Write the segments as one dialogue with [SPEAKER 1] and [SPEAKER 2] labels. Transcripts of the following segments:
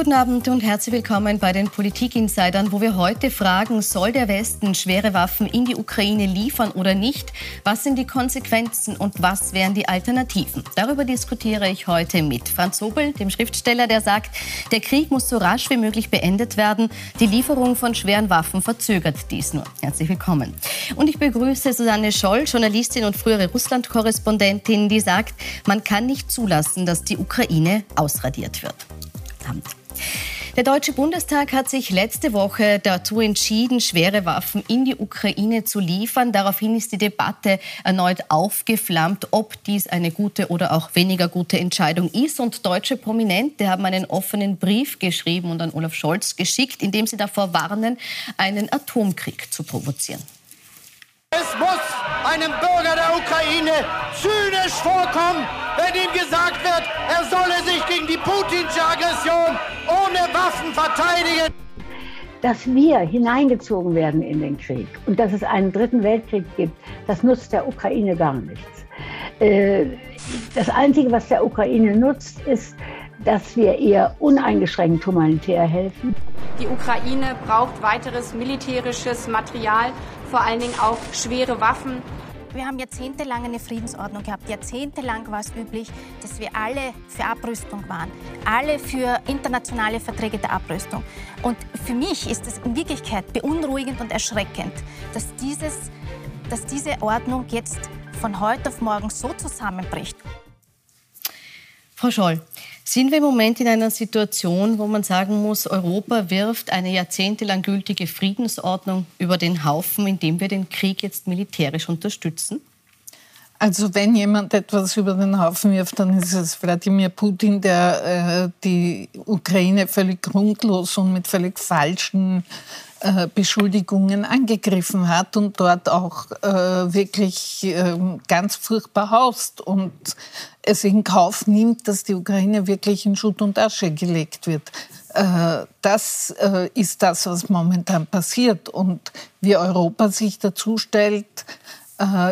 [SPEAKER 1] Guten Abend und herzlich willkommen bei den Politik-Insidern, wo wir heute fragen, soll der Westen schwere Waffen in die Ukraine liefern oder nicht? Was sind die Konsequenzen und was wären die Alternativen? Darüber diskutiere ich heute mit Franz Hobel, dem Schriftsteller, der sagt, der Krieg muss so rasch wie möglich beendet werden. Die Lieferung von schweren Waffen verzögert dies nur. Herzlich willkommen. Und ich begrüße Susanne Scholl, Journalistin und frühere Russland-Korrespondentin, die sagt, man kann nicht zulassen, dass die Ukraine ausradiert wird. Amt. Der Deutsche Bundestag hat sich letzte Woche dazu entschieden, schwere Waffen in die Ukraine zu liefern. Daraufhin ist die Debatte erneut aufgeflammt, ob dies eine gute oder auch weniger gute Entscheidung ist. Und deutsche Prominente haben einen offenen Brief geschrieben und an Olaf Scholz geschickt, in dem sie davor warnen, einen Atomkrieg zu provozieren.
[SPEAKER 2] Es muss einem Bürger der Ukraine zynisch vorkommen, wenn ihm gesagt wird, er solle sich gegen die putinsche Aggression ohne Waffen verteidigen.
[SPEAKER 3] Dass wir hineingezogen werden in den Krieg und dass es einen dritten Weltkrieg gibt, das nutzt der Ukraine gar nichts. Äh, das Einzige, was der Ukraine nutzt, ist, dass wir ihr uneingeschränkt humanitär helfen.
[SPEAKER 4] Die Ukraine braucht weiteres militärisches Material vor allen Dingen auch schwere Waffen.
[SPEAKER 5] Wir haben jahrzehntelang eine Friedensordnung gehabt. Jahrzehntelang war es üblich, dass wir alle für Abrüstung waren. Alle für internationale Verträge der Abrüstung. Und für mich ist es in Wirklichkeit beunruhigend und erschreckend, dass, dieses, dass diese Ordnung jetzt von heute auf morgen so zusammenbricht.
[SPEAKER 1] Frau Scholl, sind wir im Moment in einer Situation, wo man sagen muss, Europa wirft eine jahrzehntelang gültige Friedensordnung über den Haufen, indem wir den Krieg jetzt militärisch unterstützen?
[SPEAKER 6] Also wenn jemand etwas über den Haufen wirft, dann ist es Wladimir Putin, der äh, die Ukraine völlig grundlos und mit völlig falschen äh, Beschuldigungen angegriffen hat und dort auch äh, wirklich äh, ganz furchtbar haust und es in Kauf nimmt, dass die Ukraine wirklich in Schutt und Asche gelegt wird. Äh, das äh, ist das, was momentan passiert. Und wie Europa sich dazu stellt,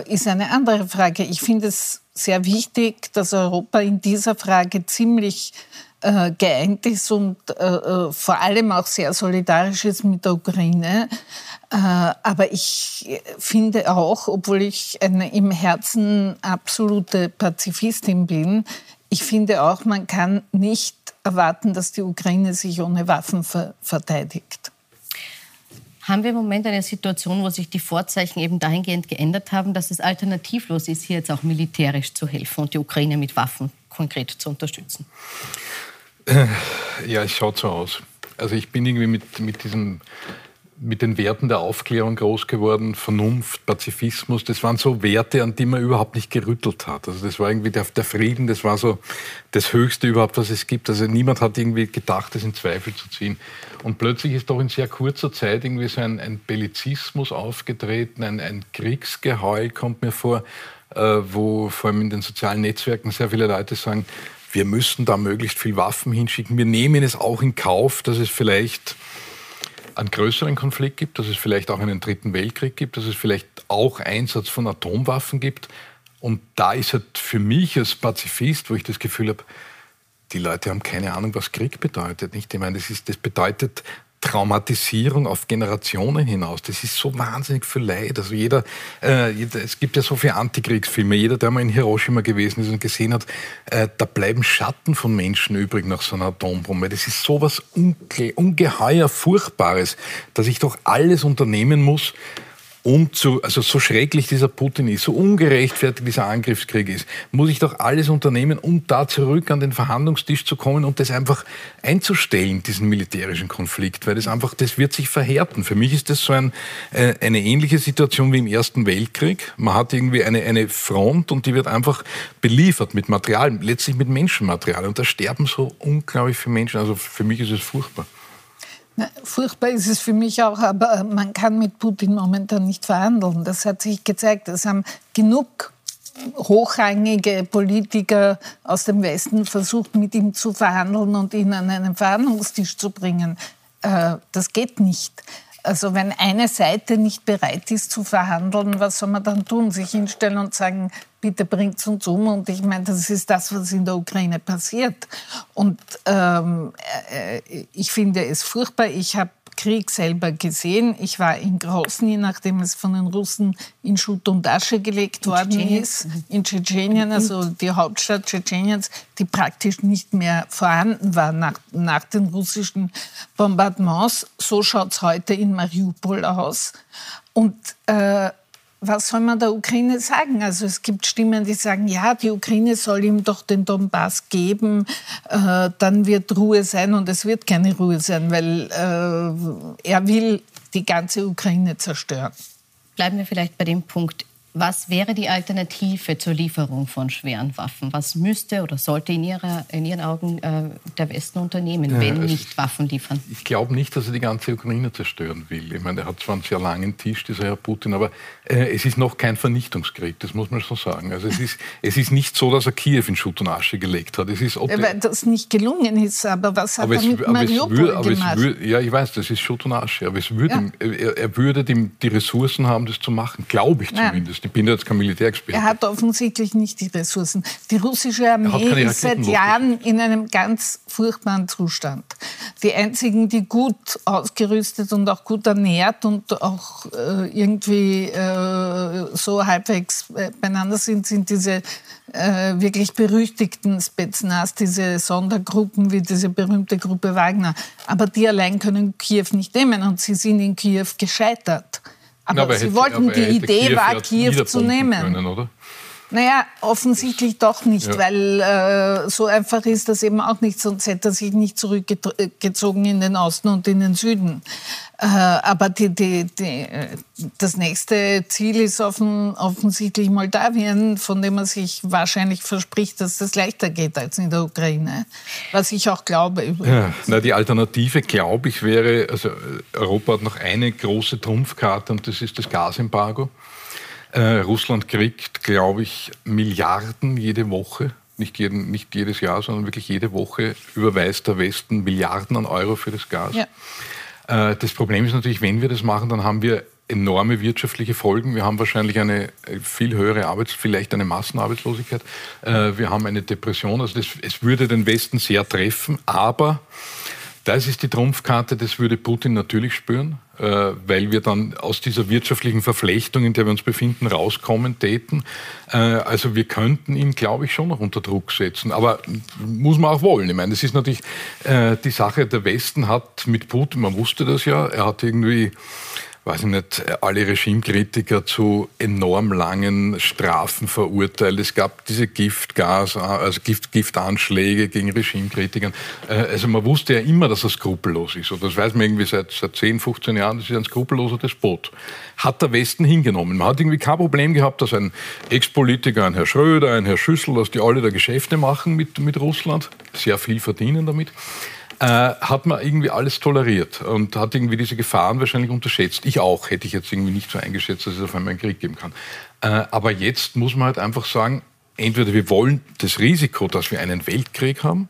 [SPEAKER 6] ist eine andere Frage. Ich finde es sehr wichtig, dass Europa in dieser Frage ziemlich äh, geeint ist und äh, äh, vor allem auch sehr solidarisch ist mit der Ukraine. Äh, aber ich finde auch, obwohl ich eine im Herzen absolute Pazifistin bin, ich finde auch, man kann nicht erwarten, dass die Ukraine sich ohne Waffen ver verteidigt.
[SPEAKER 1] Haben wir im Moment eine Situation, wo sich die Vorzeichen eben dahingehend geändert haben, dass es alternativlos ist, hier jetzt auch militärisch zu helfen und die Ukraine mit Waffen konkret zu unterstützen?
[SPEAKER 7] Ja, es schaut so aus. Also ich bin irgendwie mit, mit diesem mit den Werten der Aufklärung groß geworden, Vernunft, Pazifismus, das waren so Werte, an die man überhaupt nicht gerüttelt hat. Also das war irgendwie der, der, Frieden, das war so das Höchste überhaupt, was es gibt. Also niemand hat irgendwie gedacht, das in Zweifel zu ziehen. Und plötzlich ist doch in sehr kurzer Zeit irgendwie so ein, ein Bellizismus aufgetreten, ein, ein Kriegsgeheul kommt mir vor, äh, wo vor allem in den sozialen Netzwerken sehr viele Leute sagen, wir müssen da möglichst viel Waffen hinschicken. Wir nehmen es auch in Kauf, dass es vielleicht einen größeren Konflikt gibt, dass es vielleicht auch einen dritten Weltkrieg gibt, dass es vielleicht auch Einsatz von Atomwaffen gibt. Und da ist halt für mich als Pazifist, wo ich das Gefühl habe, die Leute haben keine Ahnung, was Krieg bedeutet. Nicht? Ich meine, das, ist, das bedeutet Traumatisierung auf Generationen hinaus. Das ist so wahnsinnig viel Leid. Also jeder, äh, jeder es gibt ja so viele Antikriegsfilme. Jeder, der mal in Hiroshima gewesen ist und gesehen hat, äh, da bleiben Schatten von Menschen übrig nach so einer Atombombe. Das ist so was unge ungeheuer Furchtbares, dass ich doch alles unternehmen muss, um zu, also so schrecklich dieser Putin ist, so ungerechtfertigt dieser Angriffskrieg ist, muss ich doch alles unternehmen, um da zurück an den Verhandlungstisch zu kommen und das einfach einzustellen, diesen militärischen Konflikt, weil das einfach, das wird sich verhärten. Für mich ist das so ein, äh, eine ähnliche Situation wie im Ersten Weltkrieg. Man hat irgendwie eine, eine Front und die wird einfach beliefert mit Material, letztlich mit Menschenmaterial und da sterben so unglaublich viele Menschen. Also für mich ist es furchtbar.
[SPEAKER 6] Furchtbar ist es für mich auch, aber man kann mit Putin momentan nicht verhandeln. Das hat sich gezeigt. Es haben genug hochrangige Politiker aus dem Westen versucht, mit ihm zu verhandeln und ihn an einen Verhandlungstisch zu bringen. Äh, das geht nicht. Also wenn eine Seite nicht bereit ist zu verhandeln, was soll man dann tun? Sich hinstellen und sagen, bitte bringt uns um. Und ich meine, das ist das, was in der Ukraine passiert. Und ähm, äh, ich finde es furchtbar. Ich habe Krieg selber gesehen. Ich war in Grosny, nachdem es von den Russen in Schutt und Asche gelegt in worden Tschetschenien. ist, in Tschetschenien, also die Hauptstadt Tschetscheniens, die praktisch nicht mehr vorhanden war nach, nach den russischen Bombardements. So schaut es heute in Mariupol aus. Und äh, was soll man der Ukraine sagen? Also es gibt Stimmen, die sagen, ja, die Ukraine soll ihm doch den Donbass geben, äh, dann wird Ruhe sein und es wird keine Ruhe sein, weil äh, er will die ganze Ukraine zerstören.
[SPEAKER 1] Bleiben wir vielleicht bei dem Punkt, was wäre die Alternative zur Lieferung von schweren Waffen? Was müsste oder sollte in, ihrer, in Ihren Augen äh, der Westen unternehmen, ja, wenn also nicht ich, Waffen liefern?
[SPEAKER 7] Ich glaube nicht, dass er die ganze Ukraine zerstören will. Ich meine, er hat zwar einen sehr langen Tisch, dieser Herr Putin, aber äh, es ist noch kein Vernichtungskrieg, das muss man so sagen. Also es ist, es ist nicht so, dass er Kiew in Schutt und Asche gelegt hat. Es ist,
[SPEAKER 6] ja, weil das nicht gelungen ist, aber was hat aber er mit es, Mariupol
[SPEAKER 7] würde, aber gemacht? Würde, ja, ich weiß, das ist Schutt und Asche, aber es würde, ja. er, er, würde die, die Ressourcen haben, das zu machen, glaube ich zumindest. Ich bin jetzt kein Militärexperte.
[SPEAKER 6] Er hat offensichtlich nicht die Ressourcen. Die russische Armee ist seit Jahren in einem ganz furchtbaren Zustand. Die einzigen, die gut ausgerüstet und auch gut ernährt und auch äh, irgendwie äh, so halbwegs äh, beieinander sind, sind diese äh, wirklich berüchtigten Spetsnaz, diese Sondergruppen wie diese berühmte Gruppe Wagner. Aber die allein können Kiew nicht nehmen und sie sind in Kiew gescheitert. Aber, aber Sie hätte, wollten, die Idee Kiew war, Kiew zu nehmen. Können, oder? Naja, offensichtlich doch nicht, ja. weil äh, so einfach ist das eben auch nicht, sonst hätte er sich nicht zurückgezogen in den Osten und in den Süden. Äh, aber die, die, die, das nächste Ziel ist offen, offensichtlich Moldawien, von dem man sich wahrscheinlich verspricht, dass das leichter geht als in der Ukraine. Was ich auch glaube. Übrigens.
[SPEAKER 7] Ja, na, die Alternative, glaube ich, wäre, also Europa hat noch eine große Trumpfkarte und das ist das Gasembargo. Äh, Russland kriegt, glaube ich, Milliarden jede Woche. Nicht, jeden, nicht jedes Jahr, sondern wirklich jede Woche überweist der Westen Milliarden an Euro für das Gas. Ja. Äh, das Problem ist natürlich, wenn wir das machen, dann haben wir enorme wirtschaftliche Folgen. Wir haben wahrscheinlich eine viel höhere Arbeits-, vielleicht eine Massenarbeitslosigkeit. Äh, wir haben eine Depression. Also das, es würde den Westen sehr treffen, aber das ist die Trumpfkarte, das würde Putin natürlich spüren, äh, weil wir dann aus dieser wirtschaftlichen Verflechtung, in der wir uns befinden, rauskommen täten. Äh, also wir könnten ihn, glaube ich, schon noch unter Druck setzen. Aber muss man auch wollen. Ich meine, das ist natürlich äh, die Sache, der Westen hat mit Putin, man wusste das ja, er hat irgendwie weiß ich nicht, alle Regimekritiker zu enorm langen Strafen verurteilt. Es gab diese Giftgas, also Gift, Giftanschläge gegen Regimekritikern. Äh, also man wusste ja immer, dass er skrupellos ist. Und das weiß man irgendwie seit, seit 10, 15 Jahren, das ist ein skrupelloser Despot. Hat der Westen hingenommen. Man hat irgendwie kein Problem gehabt, dass ein Ex-Politiker, ein Herr Schröder, ein Herr Schüssel, dass die alle da Geschäfte machen mit, mit Russland, sehr viel verdienen damit äh, hat man irgendwie alles toleriert und hat irgendwie diese Gefahren wahrscheinlich unterschätzt. Ich auch, hätte ich jetzt irgendwie nicht so eingeschätzt, dass es auf einmal einen Krieg geben kann. Äh, aber jetzt muss man halt einfach sagen, entweder wir wollen das Risiko, dass wir einen Weltkrieg haben,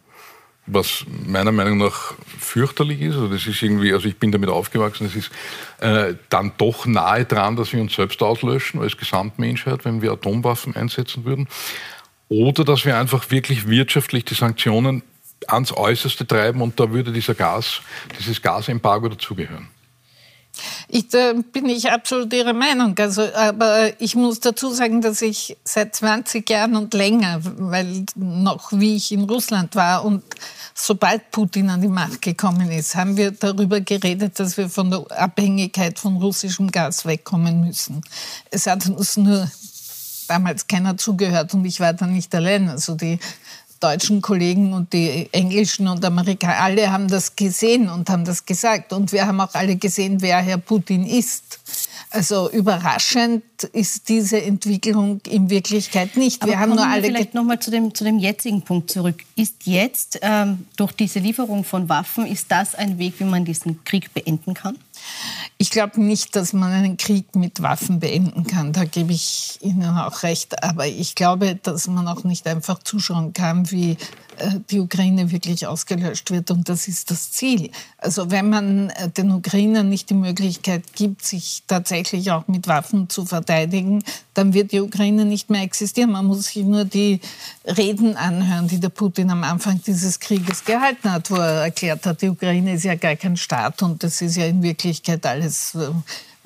[SPEAKER 7] was meiner Meinung nach fürchterlich ist. Also das ist irgendwie, also ich bin damit aufgewachsen, es ist äh, dann doch nahe dran, dass wir uns selbst auslöschen als Gesamtmenschheit, wenn wir Atomwaffen einsetzen würden. Oder dass wir einfach wirklich wirtschaftlich die Sanktionen ans Äußerste treiben und da würde dieser Gas, dieses Gasembargo dazugehören.
[SPEAKER 6] Ich, da bin ich absolut Ihrer Meinung. Also, aber ich muss dazu sagen, dass ich seit 20 Jahren und länger, weil noch wie ich in Russland war und sobald Putin an die Macht gekommen ist, haben wir darüber geredet, dass wir von der Abhängigkeit von russischem Gas wegkommen müssen. Es hat uns nur damals keiner zugehört und ich war da nicht allein. Also die deutschen Kollegen und die englischen und Amerikaner, alle haben das gesehen und haben das gesagt. Und wir haben auch alle gesehen, wer Herr Putin ist. Also überraschend ist diese Entwicklung in Wirklichkeit nicht.
[SPEAKER 1] Aber wir haben nur alle wir vielleicht noch mal zu dem, zu dem jetzigen Punkt zurück. Ist jetzt ähm, durch diese Lieferung von Waffen, ist das ein Weg, wie man diesen Krieg beenden kann?
[SPEAKER 6] Ich glaube nicht, dass man einen Krieg mit Waffen beenden kann. Da gebe ich Ihnen auch recht. Aber ich glaube, dass man auch nicht einfach zuschauen kann, wie äh, die Ukraine wirklich ausgelöscht wird. Und das ist das Ziel. Also wenn man äh, den Ukrainern nicht die Möglichkeit gibt, sich tatsächlich auch mit Waffen zu verteidigen, dann wird die Ukraine nicht mehr existieren. Man muss sich nur die Reden anhören, die der Putin am Anfang dieses Krieges gehalten hat, wo er erklärt hat, die Ukraine ist ja gar kein Staat und das ist ja in Wirklichkeit alles, äh,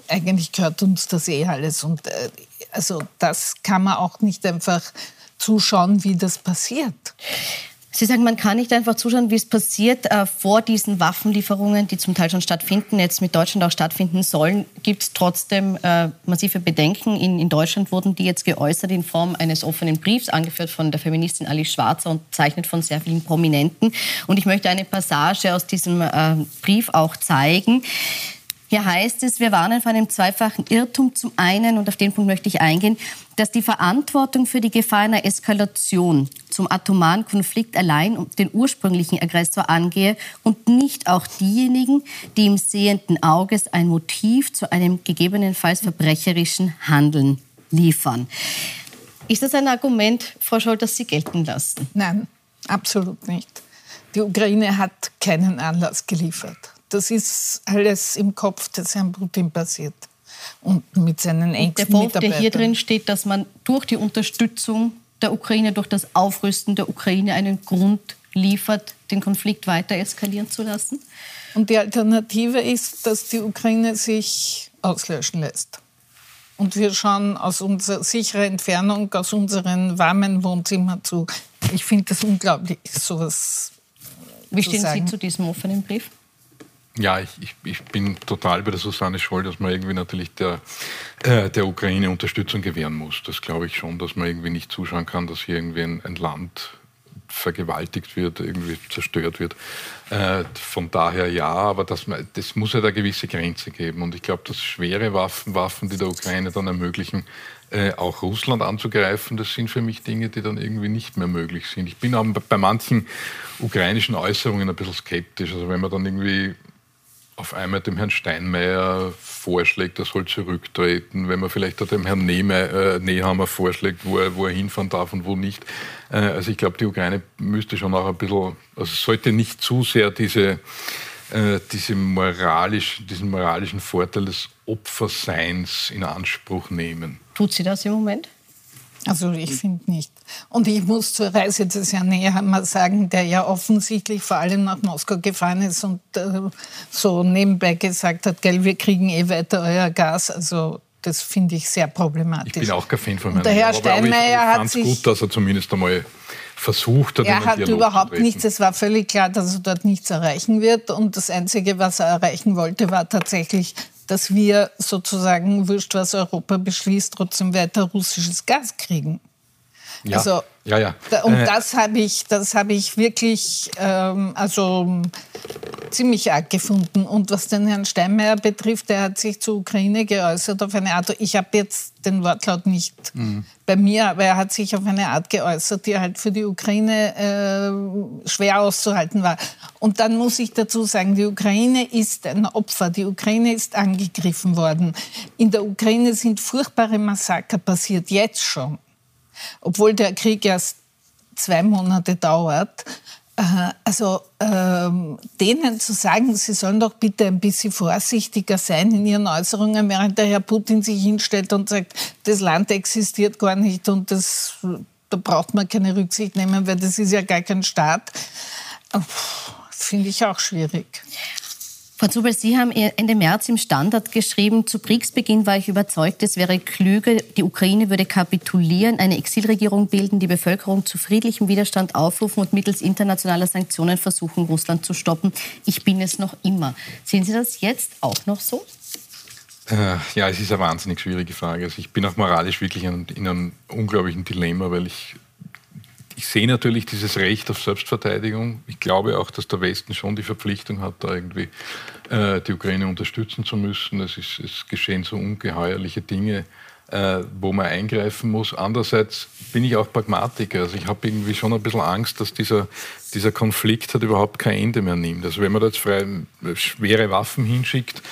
[SPEAKER 6] eigentlich gehört uns das eh alles. Und also das kann man auch nicht einfach zuschauen, wie das passiert.
[SPEAKER 1] Sie sagen, man kann nicht einfach zuschauen, wie es passiert. Äh, vor diesen Waffenlieferungen, die zum Teil schon stattfinden, jetzt mit Deutschland auch stattfinden sollen, gibt es trotzdem äh, massive Bedenken. In, in, Deutschland wurden die jetzt geäußert in Form eines offenen Briefs, angeführt von der Feministin Alice Schwarzer und zeichnet von sehr vielen Prominenten. Und ich möchte eine Passage aus diesem äh, Brief auch zeigen. Hier heißt es, wir warnen vor einem zweifachen Irrtum. Zum einen, und auf den Punkt möchte ich eingehen, dass die Verantwortung für die Gefahr einer Eskalation zum atomaren Konflikt allein den ursprünglichen Aggressor angehe und nicht auch diejenigen, die im sehenden Auges ein Motiv zu einem gegebenenfalls verbrecherischen Handeln liefern. Ist das ein Argument, Frau Scholl, das Sie gelten lassen?
[SPEAKER 6] Nein, absolut nicht. Die Ukraine hat keinen Anlass geliefert. Das ist alles im Kopf des Herrn Putin passiert. Und mit seinen engsten Der Vorwurf,
[SPEAKER 1] der hier drin steht, dass man durch die Unterstützung der Ukraine, durch das Aufrüsten der Ukraine einen Grund liefert, den Konflikt weiter eskalieren zu lassen?
[SPEAKER 6] Und die Alternative ist, dass die Ukraine sich auslöschen lässt. Und wir schauen aus unserer sicheren Entfernung, aus unseren warmen Wohnzimmern zu. Ich finde das unglaublich, sowas.
[SPEAKER 1] Wie stehen sagen. Sie zu diesem offenen Brief?
[SPEAKER 7] Ja, ich, ich, ich, bin total bei der Susanne Scholl, dass man irgendwie natürlich der, äh, der Ukraine Unterstützung gewähren muss. Das glaube ich schon, dass man irgendwie nicht zuschauen kann, dass hier irgendwie ein, ein Land vergewaltigt wird, irgendwie zerstört wird. Äh, von daher ja, aber das, das muss ja da gewisse Grenze geben. Und ich glaube, dass schwere Waffen, Waffen, die der Ukraine dann ermöglichen, äh, auch Russland anzugreifen, das sind für mich Dinge, die dann irgendwie nicht mehr möglich sind. Ich bin auch bei manchen ukrainischen Äußerungen ein bisschen skeptisch. Also wenn man dann irgendwie auf einmal dem Herrn Steinmeier vorschlägt, er soll zurücktreten, wenn man vielleicht auch dem Herrn Nehme, äh, Nehammer vorschlägt, wo er, wo er hinfahren darf und wo nicht. Äh, also ich glaube, die Ukraine müsste schon auch ein bisschen, also sollte nicht zu sehr diese, äh, diese moralisch, diesen moralischen Vorteil des Opferseins in Anspruch nehmen.
[SPEAKER 1] Tut sie das im Moment?
[SPEAKER 6] Also ich finde nicht. Und ich muss zur Reise des Herrn Nehammer sagen, der ja offensichtlich vor allem nach Moskau gefahren ist und äh, so nebenbei gesagt hat, gell, wir kriegen eh weiter euer Gas. Also das finde ich sehr problematisch.
[SPEAKER 7] Ich bin auch kein Fan von
[SPEAKER 6] Herrn Der Herr Steinmeier hat sich...
[SPEAKER 7] gut, dass er zumindest einmal versucht
[SPEAKER 6] hat. Er hat Dialog überhaupt nichts, es war völlig klar, dass er dort nichts erreichen wird. Und das Einzige, was er erreichen wollte, war tatsächlich dass wir sozusagen, wurscht was Europa beschließt, trotzdem weiter russisches Gas kriegen.
[SPEAKER 7] Ja. Also, ja, ja.
[SPEAKER 6] Und äh. das habe ich, das habe ich wirklich, ähm, also ziemlich arg gefunden. Und was den Herrn Steinmeier betrifft, der hat sich zur Ukraine geäußert auf eine Art, ich habe jetzt den Wortlaut nicht mhm. bei mir, aber er hat sich auf eine Art geäußert, die halt für die Ukraine äh, schwer auszuhalten war. Und dann muss ich dazu sagen, die Ukraine ist ein Opfer, die Ukraine ist angegriffen worden. In der Ukraine sind furchtbare Massaker passiert, jetzt schon. Obwohl der Krieg erst zwei Monate dauert. Äh, also ähm, denen zu sagen, sie sollen doch bitte ein bisschen vorsichtiger sein in ihren Äußerungen, während der Herr Putin sich hinstellt und sagt, das Land existiert gar nicht und das, da braucht man keine Rücksicht nehmen, weil das ist ja gar kein Staat. Finde ich auch schwierig.
[SPEAKER 1] Frau Zubel, Sie haben Ende März im Standard geschrieben, zu Kriegsbeginn war ich überzeugt, es wäre klüger, die Ukraine würde kapitulieren, eine Exilregierung bilden, die Bevölkerung zu friedlichem Widerstand aufrufen und mittels internationaler Sanktionen versuchen, Russland zu stoppen. Ich bin es noch immer. Sehen Sie das jetzt auch noch so?
[SPEAKER 7] Äh, ja, es ist eine wahnsinnig schwierige Frage. Also ich bin auch moralisch wirklich in, in einem unglaublichen Dilemma, weil ich ich sehe natürlich dieses Recht auf Selbstverteidigung. Ich glaube auch, dass der Westen schon die Verpflichtung hat, da irgendwie äh, die Ukraine unterstützen zu müssen. Es, ist, es geschehen so ungeheuerliche Dinge äh, wo man eingreifen muss. Andererseits bin ich auch Pragmatiker. Also ich habe irgendwie schon ein bisschen Angst, dass dieser, dieser Konflikt halt überhaupt kein Ende mehr nimmt. Also wenn man da jetzt frei, schwere Waffen hinschickt,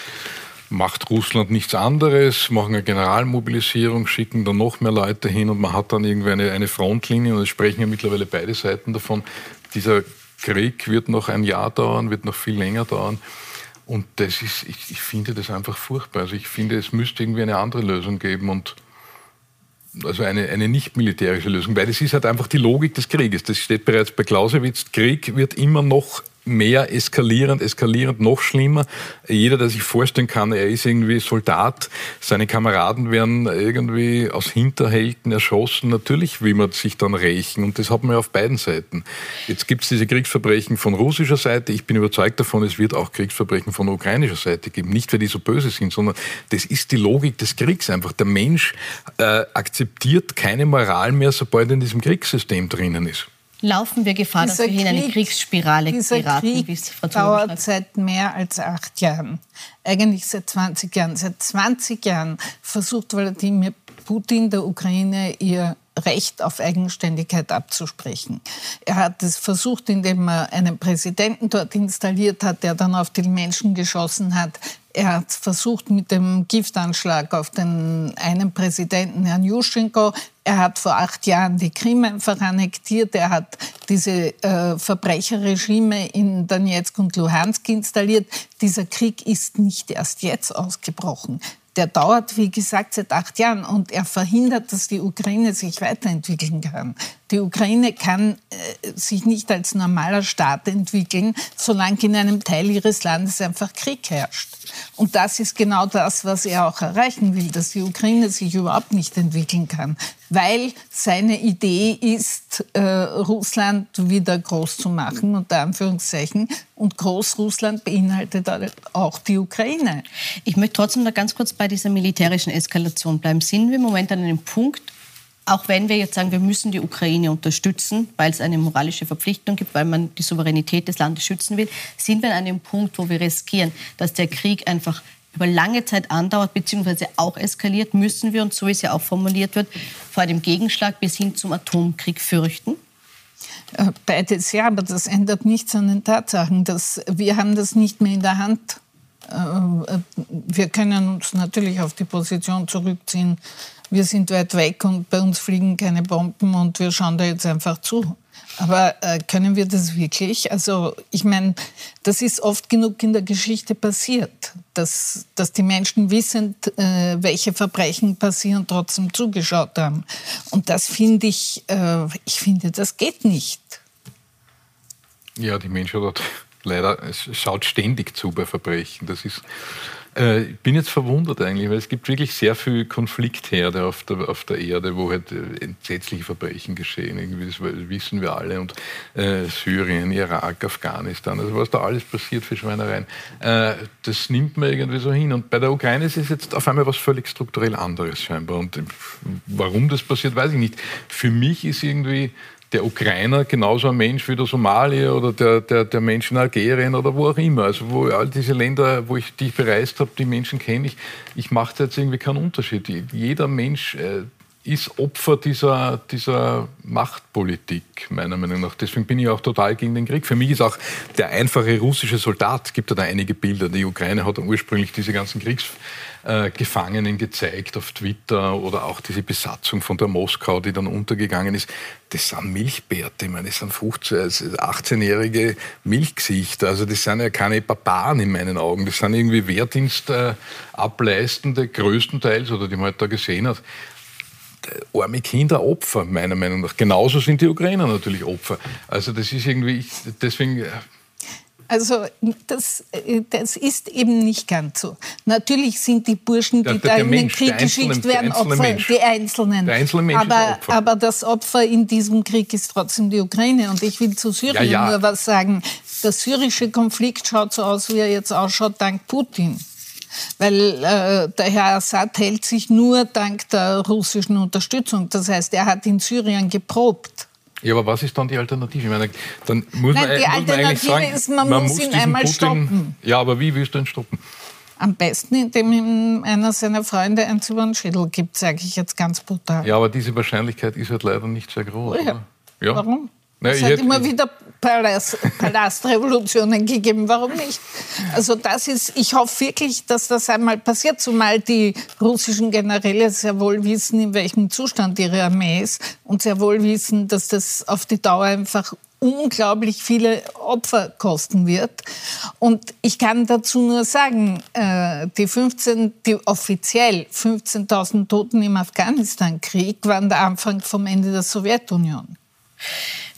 [SPEAKER 7] macht Russland nichts anderes, machen eine Generalmobilisierung, schicken dann noch mehr Leute hin und man hat dann irgendwie eine, eine Frontlinie und es sprechen ja mittlerweile beide Seiten davon. Dieser Krieg wird noch ein Jahr dauern, wird noch viel länger dauern. Und das ist, ich, ich finde das einfach furchtbar. Also ich finde, es müsste irgendwie eine andere Lösung geben und also eine, eine nicht militärische Lösung, weil das ist halt einfach die Logik des Krieges. Das steht bereits bei Clausewitz. Krieg wird immer noch mehr eskalierend, eskalierend, noch schlimmer. Jeder, der sich vorstellen kann, er ist irgendwie Soldat, seine Kameraden werden irgendwie aus Hinterhälten erschossen. Natürlich will man sich dann rächen und das hat man ja auf beiden Seiten. Jetzt gibt es diese Kriegsverbrechen von russischer Seite. Ich bin überzeugt davon, es wird auch Kriegsverbrechen von ukrainischer Seite geben. Nicht, weil die so böse sind, sondern das ist die Logik des Kriegs einfach. Der Mensch äh, akzeptiert keine Moral mehr, sobald er in diesem Kriegssystem drinnen ist
[SPEAKER 1] laufen wir Gefahr, dieser dass wir in eine Kriegsspirale
[SPEAKER 6] dieser
[SPEAKER 1] geraten,
[SPEAKER 6] Krieg dauert seit mehr als acht Jahren. Eigentlich seit 20 Jahren. Seit 20 Jahren versucht Wladimir Putin der Ukraine ihr Recht auf Eigenständigkeit abzusprechen. Er hat es versucht, indem er einen Präsidenten dort installiert hat, der dann auf die Menschen geschossen hat. Er hat versucht mit dem Giftanschlag auf den einen Präsidenten, Herrn Juschenko. Er hat vor acht Jahren die Krim einfach annektiert. Er hat diese äh, Verbrecherregime in Donetsk und Luhansk installiert. Dieser Krieg ist nicht erst jetzt ausgebrochen der dauert, wie gesagt, seit acht Jahren und er verhindert, dass die Ukraine sich weiterentwickeln kann. Die Ukraine kann äh, sich nicht als normaler Staat entwickeln, solange in einem Teil ihres Landes einfach Krieg herrscht. Und das ist genau das, was er auch erreichen will, dass die Ukraine sich überhaupt nicht entwickeln kann, weil seine Idee ist, äh, Russland wieder groß zu machen, unter Anführungszeichen. Und Großrussland beinhaltet auch die Ukraine.
[SPEAKER 1] Ich möchte trotzdem da ganz kurz bei dieser militärischen Eskalation bleiben. Sind wir im Moment an einem Punkt, auch wenn wir jetzt sagen, wir müssen die Ukraine unterstützen, weil es eine moralische Verpflichtung gibt, weil man die Souveränität des Landes schützen will, sind wir an einem Punkt, wo wir riskieren, dass der Krieg einfach über lange Zeit andauert bzw. auch eskaliert, müssen wir uns, so wie es ja auch formuliert wird, vor einem Gegenschlag bis hin zum Atomkrieg fürchten?
[SPEAKER 6] Äh, beides ja, aber das ändert nichts an den Tatsachen. Dass wir haben das nicht mehr in der Hand. Äh, äh, wir können uns natürlich auf die Position zurückziehen, wir sind weit weg und bei uns fliegen keine Bomben und wir schauen da jetzt einfach zu. Aber äh, können wir das wirklich? Also ich meine, das ist oft genug in der Geschichte passiert, dass, dass die Menschen wissend, äh, welche Verbrechen passieren, trotzdem zugeschaut haben. Und das finde ich, äh, ich finde, das geht nicht.
[SPEAKER 7] Ja, die Menschheit hat leider, es schaut ständig zu bei Verbrechen. Das ist äh, ich bin jetzt verwundert eigentlich, weil es gibt wirklich sehr viel Konfliktherde auf der, auf der Erde, wo halt äh, entsetzliche Verbrechen geschehen. Irgendwie, das wissen wir alle. Und äh, Syrien, Irak, Afghanistan, also was da alles passiert für Schweinereien, äh, das nimmt man irgendwie so hin. Und bei der Ukraine ist es jetzt auf einmal was völlig strukturell anderes scheinbar. Und äh, warum das passiert, weiß ich nicht. Für mich ist irgendwie der Ukrainer genauso ein Mensch wie der Somalier oder der, der, der Mensch in Algerien oder wo auch immer. Also wo all diese Länder, wo ich, die ich bereist habe, die Menschen kenne ich, ich mache da jetzt irgendwie keinen Unterschied. Jeder Mensch äh, ist Opfer dieser, dieser Machtpolitik, meiner Meinung nach. Deswegen bin ich auch total gegen den Krieg. Für mich ist auch der einfache russische Soldat, gibt ja da einige Bilder, die Ukraine hat ursprünglich diese ganzen Kriegsgefangenen gezeigt auf Twitter oder auch diese Besatzung von der Moskau, die dann untergegangen ist. Das sind Milchbärte, ich meine, das sind 18-jährige also Milchgesichter. Also das sind ja keine Barbaren in meinen Augen. Das sind irgendwie Wehrdienstableistende, größtenteils, oder die man halt da gesehen hat arme Kinder Opfer, meiner Meinung nach. Genauso sind die Ukrainer natürlich Opfer. Also das ist irgendwie, ich, deswegen...
[SPEAKER 6] Also das, äh, das ist eben nicht ganz so. Natürlich sind die Burschen, die da in den Krieg geschickt werden, Opfer, Mensch. die Einzelnen. Der einzelne Mensch aber, Opfer. aber das Opfer in diesem Krieg ist trotzdem die Ukraine. Und ich will zu Syrien ja, ja. nur was sagen. Der syrische Konflikt schaut so aus, wie er jetzt ausschaut, dank Putin weil äh, der Herr Assad hält sich nur dank der russischen Unterstützung. Das heißt, er hat in Syrien geprobt.
[SPEAKER 7] Ja, aber was ist dann die Alternative? Ich meine, dann muss Nein,
[SPEAKER 6] man, die
[SPEAKER 7] muss
[SPEAKER 6] Alternative
[SPEAKER 7] man
[SPEAKER 6] ist, man, man muss ihn einmal Putin, stoppen.
[SPEAKER 7] Ja, aber wie willst du ihn stoppen?
[SPEAKER 6] Am besten, indem ihm einer seiner Freunde eins über den Schädel gibt, sage ich jetzt ganz brutal.
[SPEAKER 7] Ja, aber diese Wahrscheinlichkeit ist halt leider nicht sehr groß.
[SPEAKER 6] Ja.
[SPEAKER 7] ja.
[SPEAKER 6] Warum? Na, es hat immer wieder Palast, Palastrevolutionen gegeben. Warum nicht? Also das ist, ich hoffe wirklich, dass das einmal passiert, zumal die russischen Generäle sehr wohl wissen, in welchem Zustand ihre Armee ist und sehr wohl wissen, dass das auf die Dauer einfach unglaublich viele Opfer kosten wird. Und ich kann dazu nur sagen, äh, die, 15, die offiziell 15.000 Toten im Afghanistan-Krieg waren der Anfang vom Ende der Sowjetunion.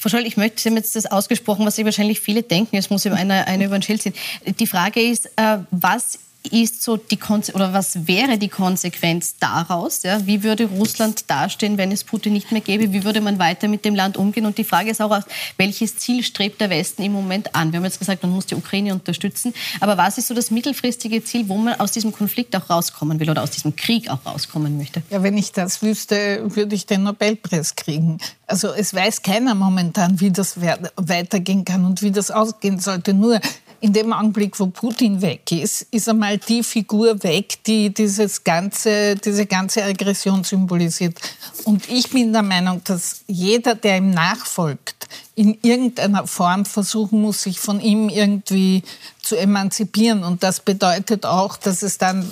[SPEAKER 1] Frau Scholl, ich möchte, Sie haben jetzt das ausgesprochen, was sich wahrscheinlich viele denken, es muss einer, einer über den Schild ziehen. Die Frage ist, äh, was ist so die Konse oder was wäre die Konsequenz daraus? Ja? Wie würde Russland dastehen, wenn es Putin nicht mehr gäbe? Wie würde man weiter mit dem Land umgehen? Und die Frage ist auch, welches Ziel strebt der Westen im Moment an? Wir haben jetzt gesagt, man muss die Ukraine unterstützen. Aber was ist so das mittelfristige Ziel, wo man aus diesem Konflikt auch rauskommen will oder aus diesem Krieg auch rauskommen möchte?
[SPEAKER 6] Ja, wenn ich das wüsste, würde ich den Nobelpreis kriegen. Also es weiß keiner momentan, wie das weitergehen kann und wie das ausgehen sollte. Nur in dem Augenblick, wo Putin weg ist, ist einmal die Figur weg, die dieses ganze, diese ganze Aggression symbolisiert. Und ich bin der Meinung, dass jeder, der ihm nachfolgt, in irgendeiner Form versuchen muss, sich von ihm irgendwie zu emanzipieren. Und das bedeutet auch, dass es dann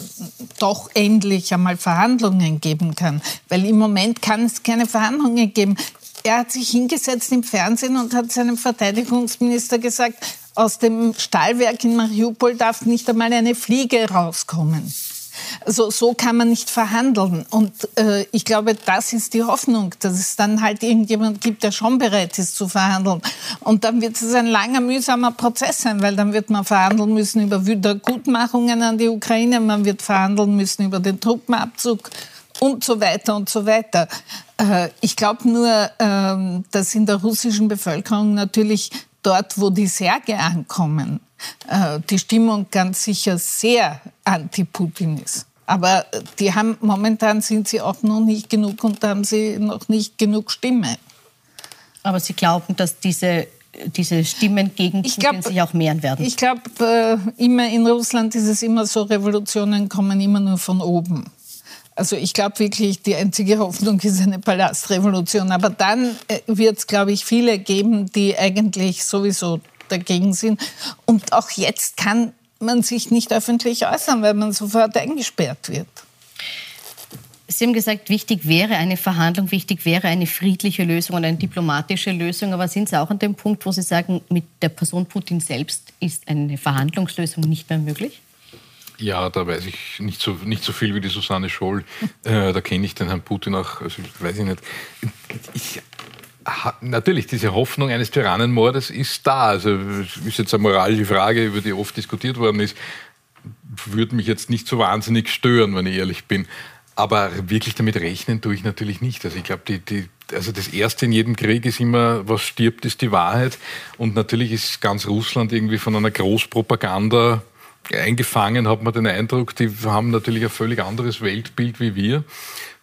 [SPEAKER 6] doch endlich einmal Verhandlungen geben kann. Weil im Moment kann es keine Verhandlungen geben. Er hat sich hingesetzt im Fernsehen und hat seinem Verteidigungsminister gesagt, aus dem Stahlwerk in Mariupol darf nicht einmal eine Fliege rauskommen. Also so kann man nicht verhandeln. Und äh, ich glaube, das ist die Hoffnung, dass es dann halt irgendjemand gibt, der schon bereit ist zu verhandeln. Und dann wird es ein langer, mühsamer Prozess sein, weil dann wird man verhandeln müssen über Wiedergutmachungen an die Ukraine, man wird verhandeln müssen über den Truppenabzug und so weiter und so weiter. Äh, ich glaube nur, ähm, dass in der russischen Bevölkerung natürlich dort, wo die Särge ankommen, äh, die Stimmung ganz sicher sehr anti-Putin ist. Aber die haben, momentan sind sie auch noch nicht genug und haben sie noch nicht genug Stimme.
[SPEAKER 1] Aber Sie glauben, dass diese, diese Stimmen gegen Putin glaub, sich auch mehren werden?
[SPEAKER 6] Ich glaube, äh, immer in Russland ist es immer so, Revolutionen kommen immer nur von oben. Also ich glaube wirklich, die einzige Hoffnung ist eine Palastrevolution. Aber dann äh, wird es, glaube ich, viele geben, die eigentlich sowieso dagegen sind. Und auch jetzt kann man sich nicht öffentlich äußern, weil man sofort eingesperrt wird.
[SPEAKER 1] Sie haben gesagt, wichtig wäre eine Verhandlung, wichtig wäre eine friedliche Lösung und eine diplomatische Lösung. Aber sind Sie auch an dem Punkt, wo Sie sagen, mit der Person Putin selbst ist eine Verhandlungslösung nicht mehr möglich?
[SPEAKER 7] Ja, da weiß ich nicht so, nicht so viel wie die Susanne Scholl. Äh, da kenne ich den Herrn Putin auch, also weiß ich nicht. Ich, natürlich, diese Hoffnung eines Tyrannenmordes ist da. Also ist jetzt eine moralische Frage, über die oft diskutiert worden ist. Würde mich jetzt nicht so wahnsinnig stören, wenn ich ehrlich bin. Aber wirklich damit rechnen tue ich natürlich nicht. Also ich glaube, die, die, also das Erste in jedem Krieg ist immer, was stirbt, ist die Wahrheit. Und natürlich ist ganz Russland irgendwie von einer Großpropaganda eingefangen, hat man den Eindruck, die haben natürlich ein völlig anderes Weltbild wie wir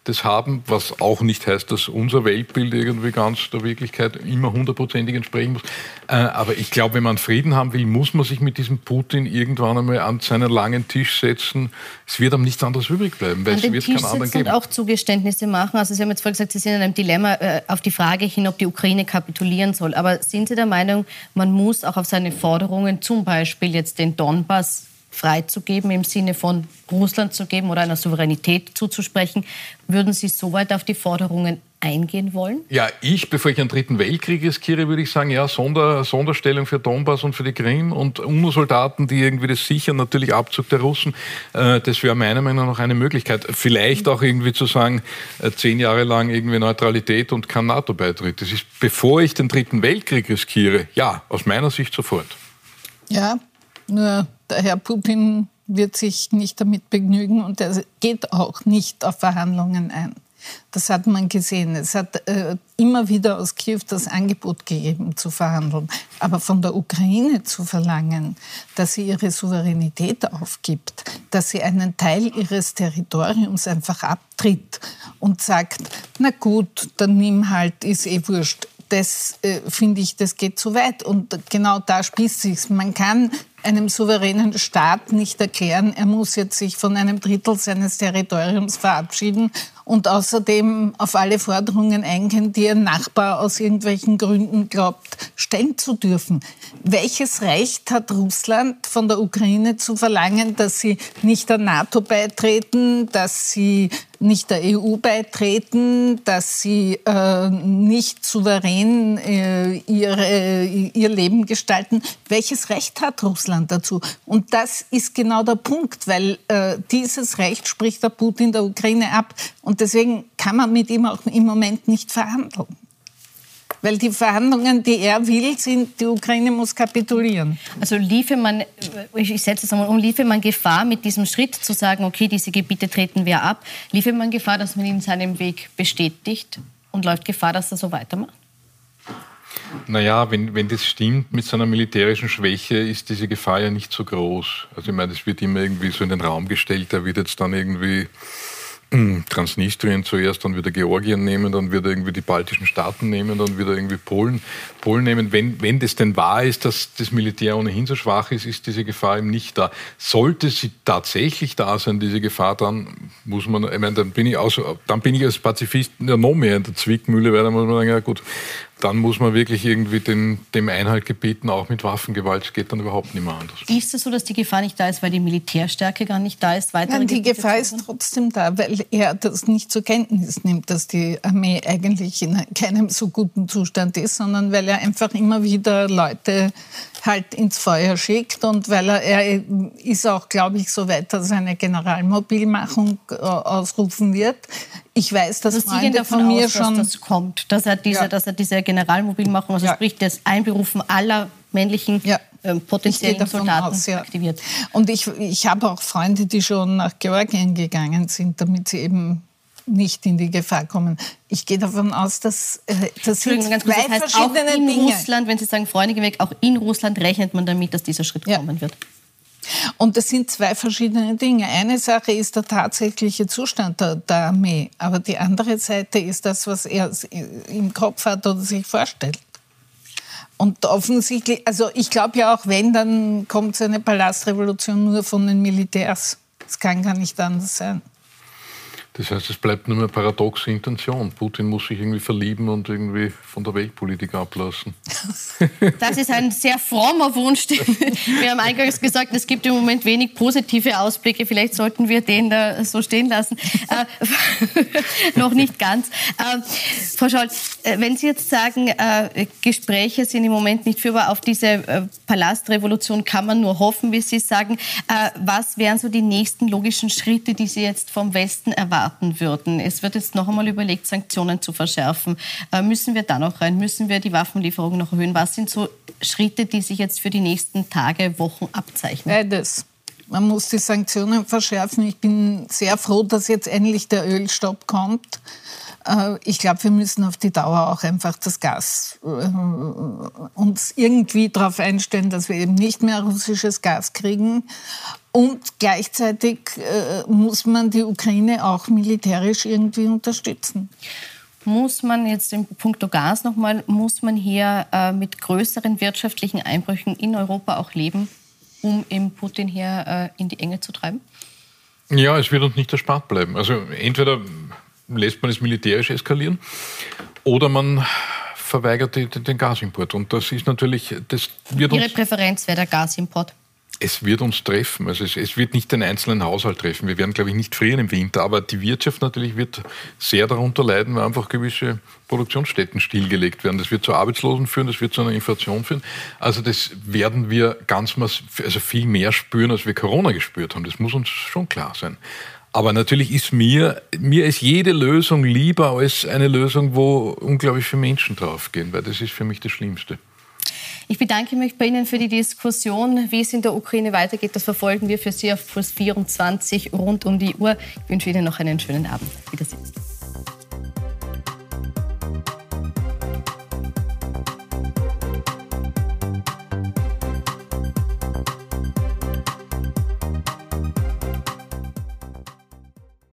[SPEAKER 7] das haben, was auch nicht heißt, dass unser Weltbild irgendwie ganz der Wirklichkeit immer hundertprozentig entsprechen muss. Äh, aber ich glaube, wenn man Frieden haben will, muss man sich mit diesem Putin irgendwann einmal an seinen langen Tisch setzen. Es wird ihm nichts anderes übrig bleiben, weil
[SPEAKER 1] an
[SPEAKER 7] es wird
[SPEAKER 1] Tisch keinen anderen geben. Und auch Zugeständnisse machen. Also Sie haben jetzt vorhin gesagt, Sie sind in einem Dilemma äh, auf die Frage hin, ob die Ukraine kapitulieren soll. Aber sind Sie der Meinung, man muss auch auf seine Forderungen, zum Beispiel jetzt den Donbass freizugeben, im Sinne von Russland zu geben oder einer Souveränität zuzusprechen. Würden Sie soweit auf die Forderungen eingehen wollen?
[SPEAKER 7] Ja, ich, bevor ich einen dritten Weltkrieg riskiere, würde ich sagen, ja, Sonder, Sonderstellung für Donbass und für die Krim und UNO-Soldaten, die irgendwie das sichern, natürlich Abzug der Russen, äh, das wäre meiner Meinung nach eine Möglichkeit. Vielleicht auch irgendwie zu sagen, äh, zehn Jahre lang irgendwie Neutralität und kein NATO-Beitritt. Das ist, bevor ich den dritten Weltkrieg riskiere, ja, aus meiner Sicht sofort.
[SPEAKER 6] Ja, nur der Herr Putin wird sich nicht damit begnügen und er geht auch nicht auf Verhandlungen ein. Das hat man gesehen. Es hat äh, immer wieder aus Kiew das Angebot gegeben, zu verhandeln. Aber von der Ukraine zu verlangen, dass sie ihre Souveränität aufgibt, dass sie einen Teil ihres Territoriums einfach abtritt und sagt, na gut, dann nimm halt, ist eh wurscht. Das äh, finde ich, das geht zu weit. Und genau da spießt sich's. Man kann einem souveränen Staat nicht erklären, er muss jetzt sich von einem Drittel seines Territoriums verabschieden und außerdem auf alle Forderungen eingehen, die ein Nachbar aus irgendwelchen Gründen glaubt, stellen zu dürfen. Welches Recht hat Russland von der Ukraine zu verlangen, dass sie nicht der NATO beitreten, dass sie nicht der EU beitreten, dass sie äh, nicht souverän äh, ihre, ihr Leben gestalten. Welches Recht hat Russland dazu? Und das ist genau der Punkt, weil äh, dieses Recht spricht der Putin der Ukraine ab. Und deswegen kann man mit ihm auch im Moment nicht verhandeln. Weil die Verhandlungen, die er will, sind, die Ukraine muss kapitulieren.
[SPEAKER 1] Also liefe man, ich setze es einmal um, liefe man Gefahr mit diesem Schritt zu sagen, okay, diese Gebiete treten wir ab, liefe man Gefahr, dass man ihn seinem Weg bestätigt und läuft Gefahr, dass er so weitermacht?
[SPEAKER 7] Naja, wenn, wenn das stimmt mit seiner militärischen Schwäche, ist diese Gefahr ja nicht so groß. Also ich meine, es wird immer irgendwie so in den Raum gestellt, er wird jetzt dann irgendwie Transnistrien zuerst, dann wieder Georgien nehmen, dann wieder irgendwie die baltischen Staaten nehmen, dann wieder irgendwie Polen, Polen nehmen. Wenn, wenn das denn wahr ist, dass das Militär ohnehin so schwach ist, ist diese Gefahr eben nicht da. Sollte sie tatsächlich da sein, diese Gefahr, dann muss man, ich meine, dann bin ich, aus, dann bin ich als Pazifist ja noch mehr in der Zwickmühle, weil dann muss man sagen, ja gut, dann muss man wirklich irgendwie den, dem Einhalt gebieten, auch mit Waffengewalt. Es geht dann überhaupt nicht mehr anders.
[SPEAKER 1] Ist es so, dass die Gefahr nicht da ist, weil die Militärstärke gar nicht da ist?
[SPEAKER 6] Nein, die Gefahr ist trotzdem da, weil er das nicht zur Kenntnis nimmt, dass die Armee eigentlich in keinem so guten Zustand ist, sondern weil er einfach immer wieder Leute halt ins Feuer schickt und weil er, er ist auch, glaube ich, so weit, dass er eine Generalmobilmachung äh, ausrufen wird. Ich weiß, dass
[SPEAKER 1] also Freunde davon von mir aus, schon dass das kommt, dass er diese, ja. dass er diese Generalmobilmachung, also ja. sprich das Einberufen aller männlichen ja. ähm, potenziellen Soldaten aus, ja. aktiviert.
[SPEAKER 6] Und ich, ich habe auch Freunde, die schon nach Georgien gegangen sind, damit sie eben nicht in die Gefahr kommen. Ich gehe davon aus, dass äh, das sind
[SPEAKER 1] ganz kurz, das heißt, verschiedene auch in Dinge. Russland, wenn Sie sagen Freunde gehen weg, auch in Russland rechnet man damit, dass dieser Schritt kommen wird.
[SPEAKER 6] Und das sind zwei verschiedene Dinge. Eine Sache ist der tatsächliche Zustand der, der, Armee, aber die andere Seite ist das, was er im Kopf hat oder sich vorstellt. Und offensichtlich, also ich glaube ja auch, wenn, dann kommt so eine Palastrevolution nur von den Militärs. Das kann gar nicht anders sein.
[SPEAKER 7] Das heißt, es bleibt nur eine paradoxe Intention. Putin muss sich irgendwie verlieben und irgendwie von der Weltpolitik ablassen.
[SPEAKER 1] Das ist ein sehr frommer Wunsch. Wir haben eingangs gesagt, es gibt im Moment wenig positive Ausblicke. Vielleicht sollten wir den da so stehen lassen. Äh, noch nicht ganz. Äh, Frau Scholz, äh, wenn Sie jetzt sagen, äh, Gespräche sind im Moment nicht führbar, auf diese äh, Palastrevolution kann man nur hoffen, wie Sie sagen. Äh, was wären so die nächsten logischen Schritte, die Sie jetzt vom Westen erwarten? Starten würden. Es wird jetzt noch einmal überlegt, Sanktionen zu verschärfen. Äh, müssen wir da noch rein? Müssen wir die Waffenlieferungen noch erhöhen? Was sind so Schritte, die sich jetzt für die nächsten Tage, Wochen abzeichnen?
[SPEAKER 6] Beides. Man muss die Sanktionen verschärfen. Ich bin sehr froh, dass jetzt endlich der Ölstopp kommt. Äh, ich glaube, wir müssen auf die Dauer auch einfach das Gas äh, uns irgendwie darauf einstellen, dass wir eben nicht mehr russisches Gas kriegen. Und gleichzeitig äh, muss man die Ukraine auch militärisch irgendwie unterstützen
[SPEAKER 1] muss man jetzt im Punkto Gas nochmal, muss man hier äh, mit größeren wirtschaftlichen Einbrüchen in Europa auch leben, um eben Putin hier äh, in die Enge zu treiben?
[SPEAKER 7] Ja, es wird uns nicht erspart bleiben. Also entweder lässt man es militärisch eskalieren oder man verweigert den Gasimport. Und das ist natürlich, das
[SPEAKER 1] wird Ihre Präferenz wäre der Gasimport?
[SPEAKER 7] Es wird uns treffen. Also es, es, wird nicht den einzelnen Haushalt treffen. Wir werden, glaube ich, nicht frieren im Winter. Aber die Wirtschaft natürlich wird sehr darunter leiden, weil einfach gewisse Produktionsstätten stillgelegt werden. Das wird zu Arbeitslosen führen, das wird zu einer Inflation führen. Also das werden wir ganz also viel mehr spüren, als wir Corona gespürt haben. Das muss uns schon klar sein. Aber natürlich ist mir, mir ist jede Lösung lieber als eine Lösung, wo unglaublich viele Menschen draufgehen, weil das ist für mich das Schlimmste.
[SPEAKER 1] Ich bedanke mich bei Ihnen für die Diskussion. Wie es in der Ukraine weitergeht, das verfolgen wir für Sie auf Plus 24 rund um die Uhr. Ich wünsche Ihnen noch einen schönen Abend. Wiedersehen.